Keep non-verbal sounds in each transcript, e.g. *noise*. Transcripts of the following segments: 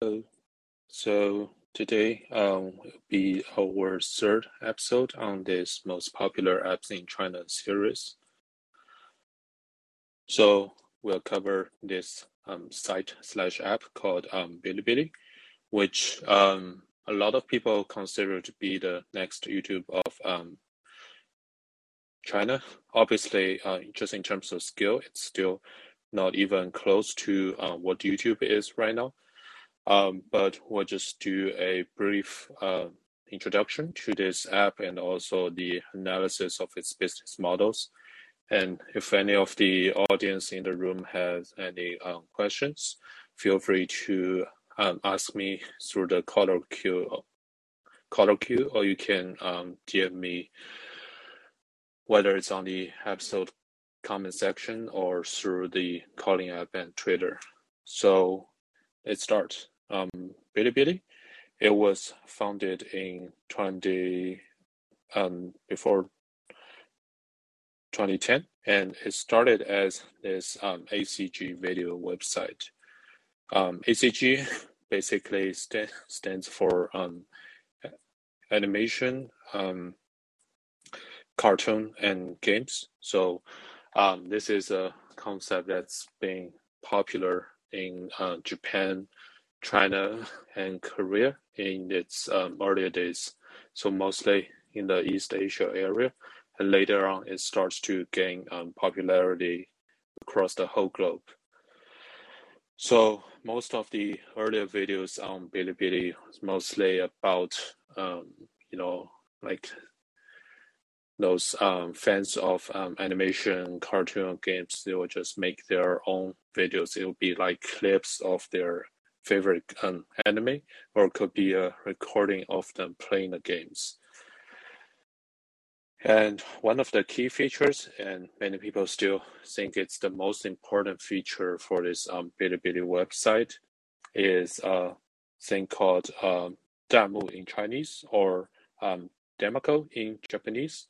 Hello. So today um, will be our third episode on this most popular apps in China series. So we'll cover this um, site slash app called um, Bilibili, which um, a lot of people consider to be the next YouTube of um, China. Obviously, uh, just in terms of skill, it's still not even close to uh, what YouTube is right now. Um, but we'll just do a brief uh, introduction to this app and also the analysis of its business models. And if any of the audience in the room has any um, questions, feel free to um, ask me through the caller queue, caller queue, or you can um, DM me, whether it's on the episode comment section or through the Callin app and Twitter. So let's start. Um, Bilibili, it was founded in 20 um, before 2010, and it started as this um, ACG video website. Um, ACG basically st- stands for um, animation, um, cartoon, and games. So um, this is a concept that's been popular in uh, Japan, China, and Korea in its um, earlier days. So mostly in the East Asia area, and later on it starts to gain um, popularity across the whole globe. So most of the earlier videos on Bilibili was mostly about, um, you know, like those um, fans of um, animation, cartoon games, they will just make their own videos. It will be like clips of their favorite um, anime, or it could be a recording of them playing the games. And one of the key features, and many people still think it's the most important feature for this um, Bilibili website, is a thing called um, danmu in Chinese or um, danmaku in Japanese.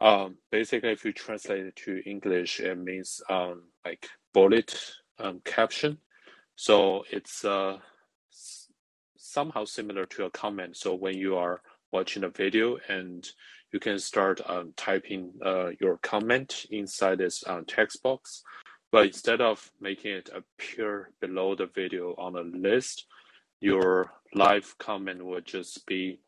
Um, basically, if you translate it to English, it means um, like bullet um, caption. So it's uh, somehow similar to a comment. So when you are watching a video and you can start um, typing uh, your comment inside this um, text box. But instead of making it appear below the video on a list, your live comment would just be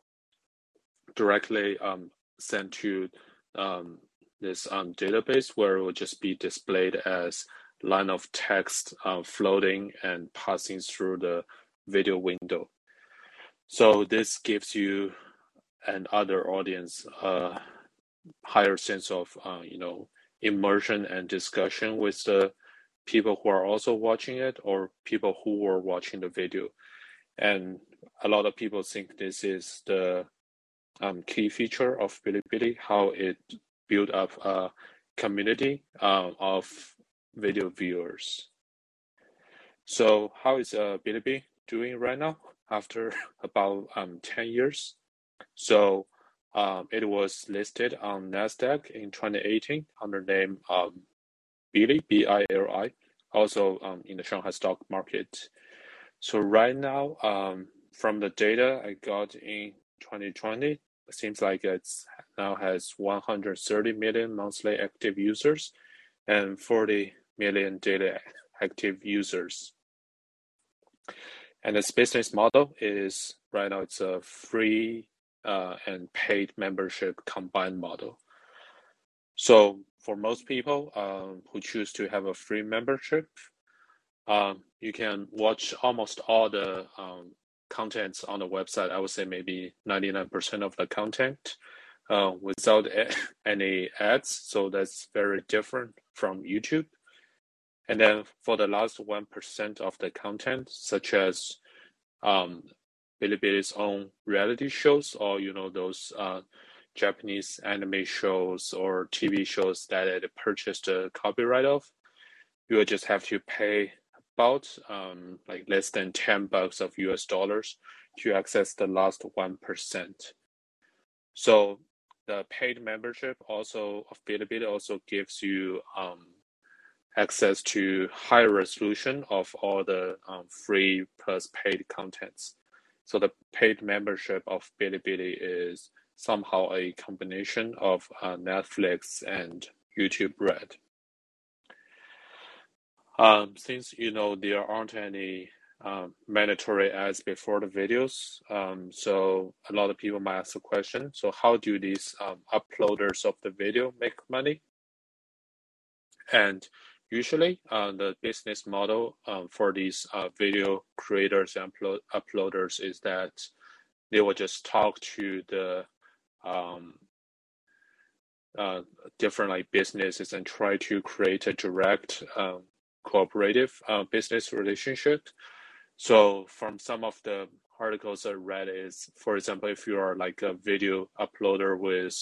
directly um, sent to um, this um, database where it will just be displayed as line of text uh, floating and passing through the video window. So this gives you and other audience a higher sense of uh, you know immersion and discussion with the people who are also watching it or people who were watching the video. And a lot of people think this is the um, key feature of Bilibili, how it built up a community uh, of video viewers. So how is uh, Bilibili doing right now after *laughs* about um, 10 years? So um, it was listed on NASDAQ in 2018 under name um, Bili, B-I-L-I, also um, in the Shanghai stock market. So right now, um, from the data I got in 2020, it seems like it's now has 130 million monthly active users and 40 million daily active users. And its business model is right now it's a free uh, and paid membership combined model. So for most people um, who choose to have a free membership, um, you can watch almost all the um, contents on the website. I would say maybe 99% of the content uh, without *laughs* any ads. So that's very different from YouTube. And then for the last 1% of the content, such as um, Bilibili's own reality shows or, you know, those uh, Japanese anime shows or TV shows that it purchased a copyright of, you will just have to pay about um, like less than 10 bucks of US dollars to access the last 1%. So the paid membership also of Bilibili also gives you um, access to higher resolution of all the um, free plus paid contents. So the paid membership of Bilibili is somehow a combination of uh, Netflix and YouTube Red. Um, since you know there aren't any um, mandatory ads before the videos, um, so a lot of people might ask the question: So how do these um, uploaders of the video make money? And usually, uh, the business model um, for these uh, video creators and uplo- uploaders is that they will just talk to the um, uh, different like businesses and try to create a direct um, cooperative uh, business relationship. So from some of the articles I read is, for example, if you are like a video uploader with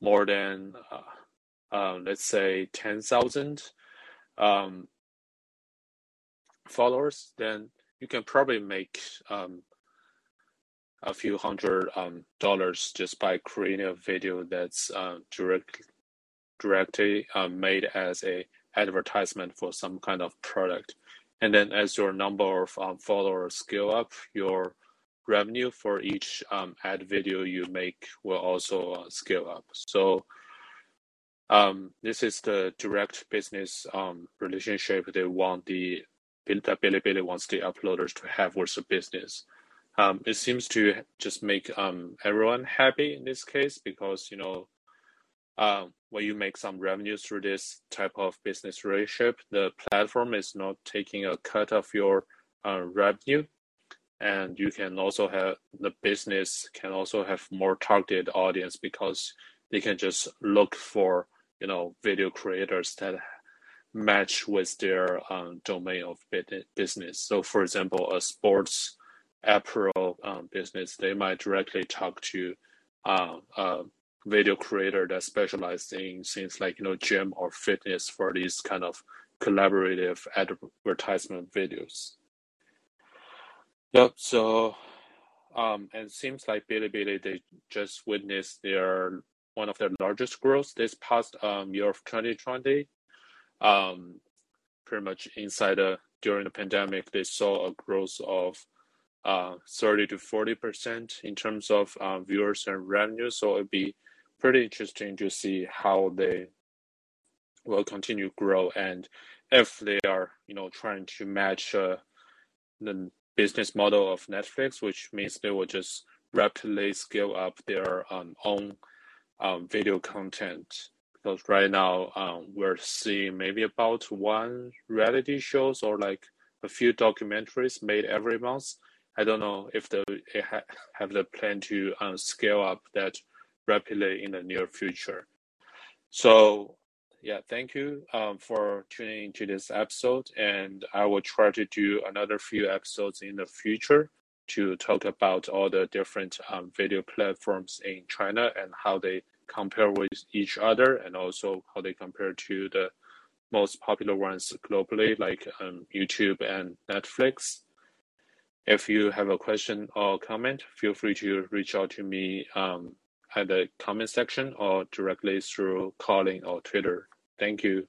more than, uh, uh, let's say, 10,000 um, followers, then you can probably make um, a few hundred um, dollars just by creating a video that's uh, direct, directly uh, made as a advertisement for some kind of product. And then as your number of um, followers scale up, your revenue for each um, ad video you make will also uh, scale up. So um, this is the direct business um, relationship they want the that Bilibili wants the uploaders to have with the business. Um, it seems to just make um, everyone happy in this case because you know um, when you make some revenue through this type of business relationship, the platform is not taking a cut of your uh, revenue, and you can also have the business can also have more targeted audience because they can just look for you know video creators that match with their um, domain of business. So, for example, a sports apparel um, business, they might directly talk to uh, a video creator that specializes in things like you know gym or fitness for these kind of collaborative advertisement videos. Yep. So, um, and it seems like Bilibili they just witnessed their one of their largest growth this past um, year of 2020. Um, pretty much inside the during the pandemic, they saw a growth of uh, 30 to 40 percent in terms of uh, viewers and revenue. So it'd be pretty interesting to see how they will continue to grow and if they are you know trying to match uh, the business model of Netflix, which means they will just rapidly scale up their um, own um, video content. Because right now um, we're seeing maybe about one reality shows or like a few documentaries made every month I don't know if they ha- have the plan to um, scale up that rapidly in the near future. So, yeah, thank you um, for tuning into this episode, and I will try to do another few episodes in the future to talk about all the different um, video platforms in China and how they compare with each other, and also how they compare to the most popular ones globally, like um, YouTube and Netflix. If you have a question or comment, feel free to reach out to me um, at the comment section or directly through Callin or Twitter. Thank you.